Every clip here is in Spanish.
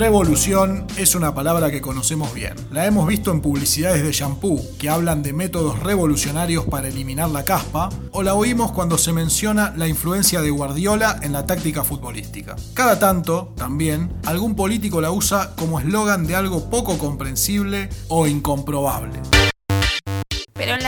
Revolución es una palabra que conocemos bien. La hemos visto en publicidades de shampoo que hablan de métodos revolucionarios para eliminar la caspa, o la oímos cuando se menciona la influencia de Guardiola en la táctica futbolística. Cada tanto, también, algún político la usa como eslogan de algo poco comprensible o incomprobable.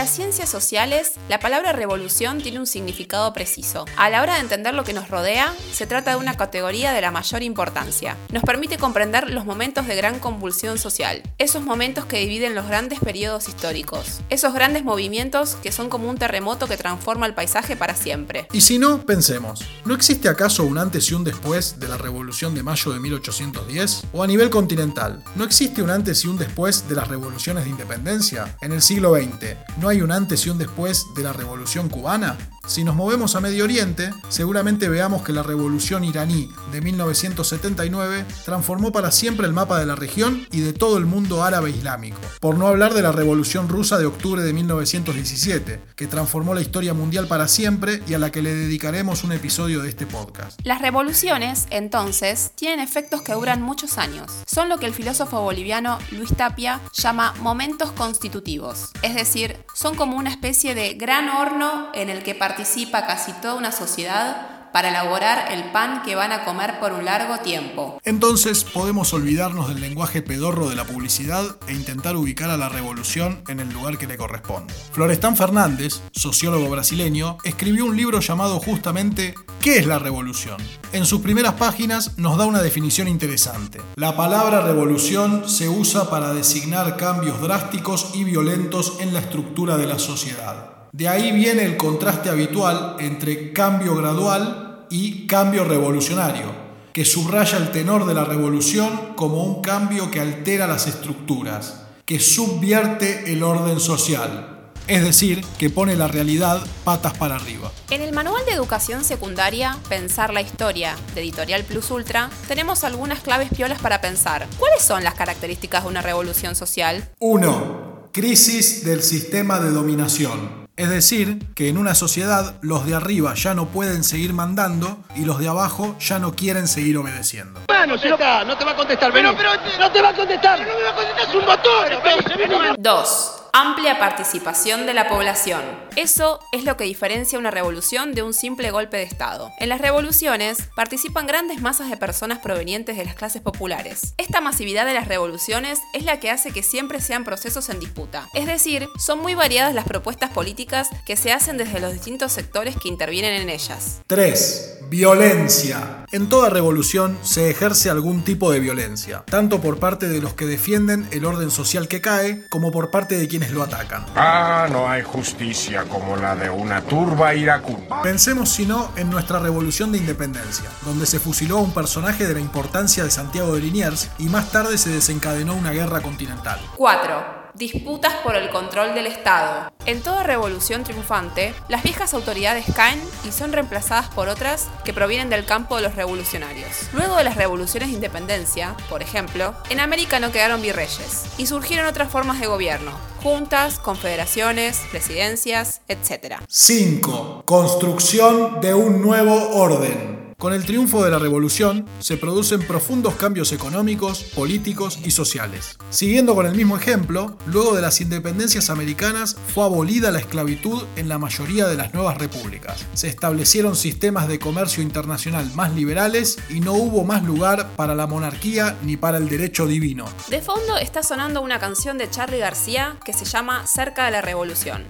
Las ciencias sociales, la palabra revolución tiene un significado preciso. A la hora de entender lo que nos rodea, se trata de una categoría de la mayor importancia. Nos permite comprender los momentos de gran convulsión social, esos momentos que dividen los grandes periodos históricos, esos grandes movimientos que son como un terremoto que transforma el paisaje para siempre. Y si no, pensemos, ¿no existe acaso un antes y un después de la Revolución de Mayo de 1810? ¿O a nivel continental, ¿no existe un antes y un después de las revoluciones de independencia? En el siglo XX, ¿No hay un antes y un después de la revolución cubana? Si nos movemos a Medio Oriente, seguramente veamos que la revolución iraní de 1979 transformó para siempre el mapa de la región y de todo el mundo árabe islámico. Por no hablar de la revolución rusa de octubre de 1917, que transformó la historia mundial para siempre y a la que le dedicaremos un episodio de este podcast. Las revoluciones, entonces, tienen efectos que duran muchos años. Son lo que el filósofo boliviano Luis Tapia llama momentos constitutivos, es decir, son como una especie de gran horno en el que participa casi toda una sociedad para elaborar el pan que van a comer por un largo tiempo. Entonces podemos olvidarnos del lenguaje pedorro de la publicidad e intentar ubicar a la revolución en el lugar que le corresponde. Florestan Fernández, sociólogo brasileño, escribió un libro llamado justamente ¿Qué es la revolución? En sus primeras páginas nos da una definición interesante. La palabra revolución se usa para designar cambios drásticos y violentos en la estructura de la sociedad. De ahí viene el contraste habitual entre cambio gradual y cambio revolucionario, que subraya el tenor de la revolución como un cambio que altera las estructuras, que subvierte el orden social, es decir, que pone la realidad patas para arriba. En el manual de educación secundaria, Pensar la historia, de Editorial Plus Ultra, tenemos algunas claves piolas para pensar. ¿Cuáles son las características de una revolución social? 1. Crisis del sistema de dominación. Es decir, que en una sociedad los de arriba ya no pueden seguir mandando y los de abajo ya no quieren seguir obedeciendo. Bueno, si no, no te va a contestar, pero, pero, no te va a contestar, no me va a contestar, es un motor. 2 amplia participación de la población. Eso es lo que diferencia una revolución de un simple golpe de Estado. En las revoluciones participan grandes masas de personas provenientes de las clases populares. Esta masividad de las revoluciones es la que hace que siempre sean procesos en disputa. Es decir, son muy variadas las propuestas políticas que se hacen desde los distintos sectores que intervienen en ellas. 3. Violencia. En toda revolución se ejerce algún tipo de violencia, tanto por parte de los que defienden el orden social que cae, como por parte de quienes lo atacan. Ah, no hay justicia como la de una turba iracunda. Pensemos si no en nuestra revolución de independencia, donde se fusiló a un personaje de la importancia de Santiago de Liniers y más tarde se desencadenó una guerra continental. 4 disputas por el control del Estado. En toda revolución triunfante, las viejas autoridades caen y son reemplazadas por otras que provienen del campo de los revolucionarios. Luego de las revoluciones de independencia, por ejemplo, en América no quedaron virreyes y surgieron otras formas de gobierno, juntas, confederaciones, presidencias, etc. 5. Construcción de un nuevo orden. Con el triunfo de la revolución se producen profundos cambios económicos, políticos y sociales. Siguiendo con el mismo ejemplo, luego de las independencias americanas fue abolida la esclavitud en la mayoría de las nuevas repúblicas. Se establecieron sistemas de comercio internacional más liberales y no hubo más lugar para la monarquía ni para el derecho divino. De fondo está sonando una canción de Charlie García que se llama Cerca de la Revolución.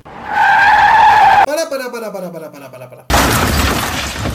Para, para, para, para, para, para, para, para.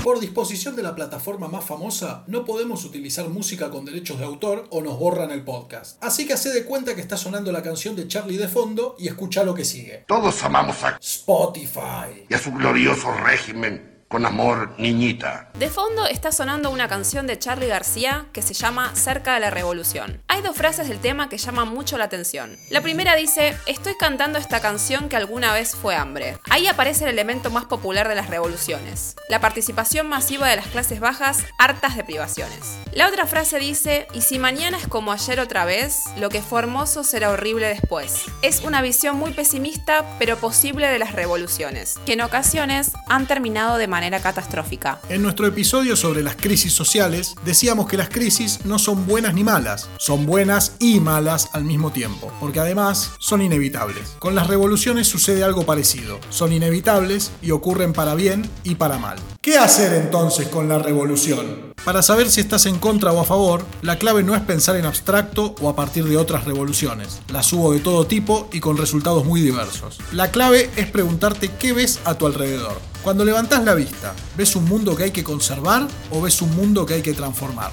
Por disposición de la plataforma más famosa, no podemos utilizar música con derechos de autor o nos borran el podcast. Así que hace de cuenta que está sonando la canción de Charlie de fondo y escucha lo que sigue. Todos amamos a Spotify. y a su glorioso régimen. Con amor, niñita. De fondo está sonando una canción de Charlie García que se llama Cerca de la Revolución. Hay dos frases del tema que llaman mucho la atención. La primera dice, estoy cantando esta canción que alguna vez fue hambre. Ahí aparece el elemento más popular de las revoluciones, la participación masiva de las clases bajas hartas de privaciones. La otra frase dice, y si mañana es como ayer otra vez, lo que fue hermoso será horrible después. Es una visión muy pesimista pero posible de las revoluciones, que en ocasiones han terminado de manera manera catastrófica. En nuestro episodio sobre las crisis sociales, decíamos que las crisis no son buenas ni malas, son buenas y malas al mismo tiempo, porque además son inevitables. Con las revoluciones sucede algo parecido, son inevitables y ocurren para bien y para mal. ¿Qué hacer entonces con la revolución? Para saber si estás en contra o a favor, la clave no es pensar en abstracto o a partir de otras revoluciones. Las hubo de todo tipo y con resultados muy diversos. La clave es preguntarte qué ves a tu alrededor. Cuando levantás la vista, ¿ves un mundo que hay que conservar o ves un mundo que hay que transformar?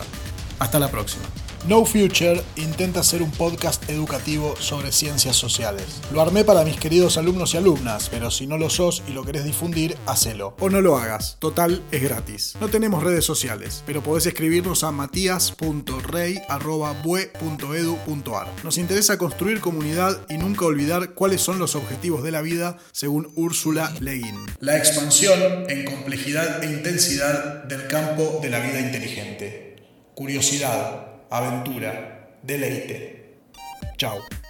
Hasta la próxima. No Future intenta ser un podcast educativo sobre ciencias sociales. Lo armé para mis queridos alumnos y alumnas, pero si no lo sos y lo querés difundir, hacelo. O no lo hagas, total es gratis. No tenemos redes sociales, pero podés escribirnos a matías.rey.bue.edu.ar. Nos interesa construir comunidad y nunca olvidar cuáles son los objetivos de la vida según Úrsula Le Guin. La expansión en complejidad e intensidad del campo de la vida inteligente. Curiosidad aventura, deleite. Chao.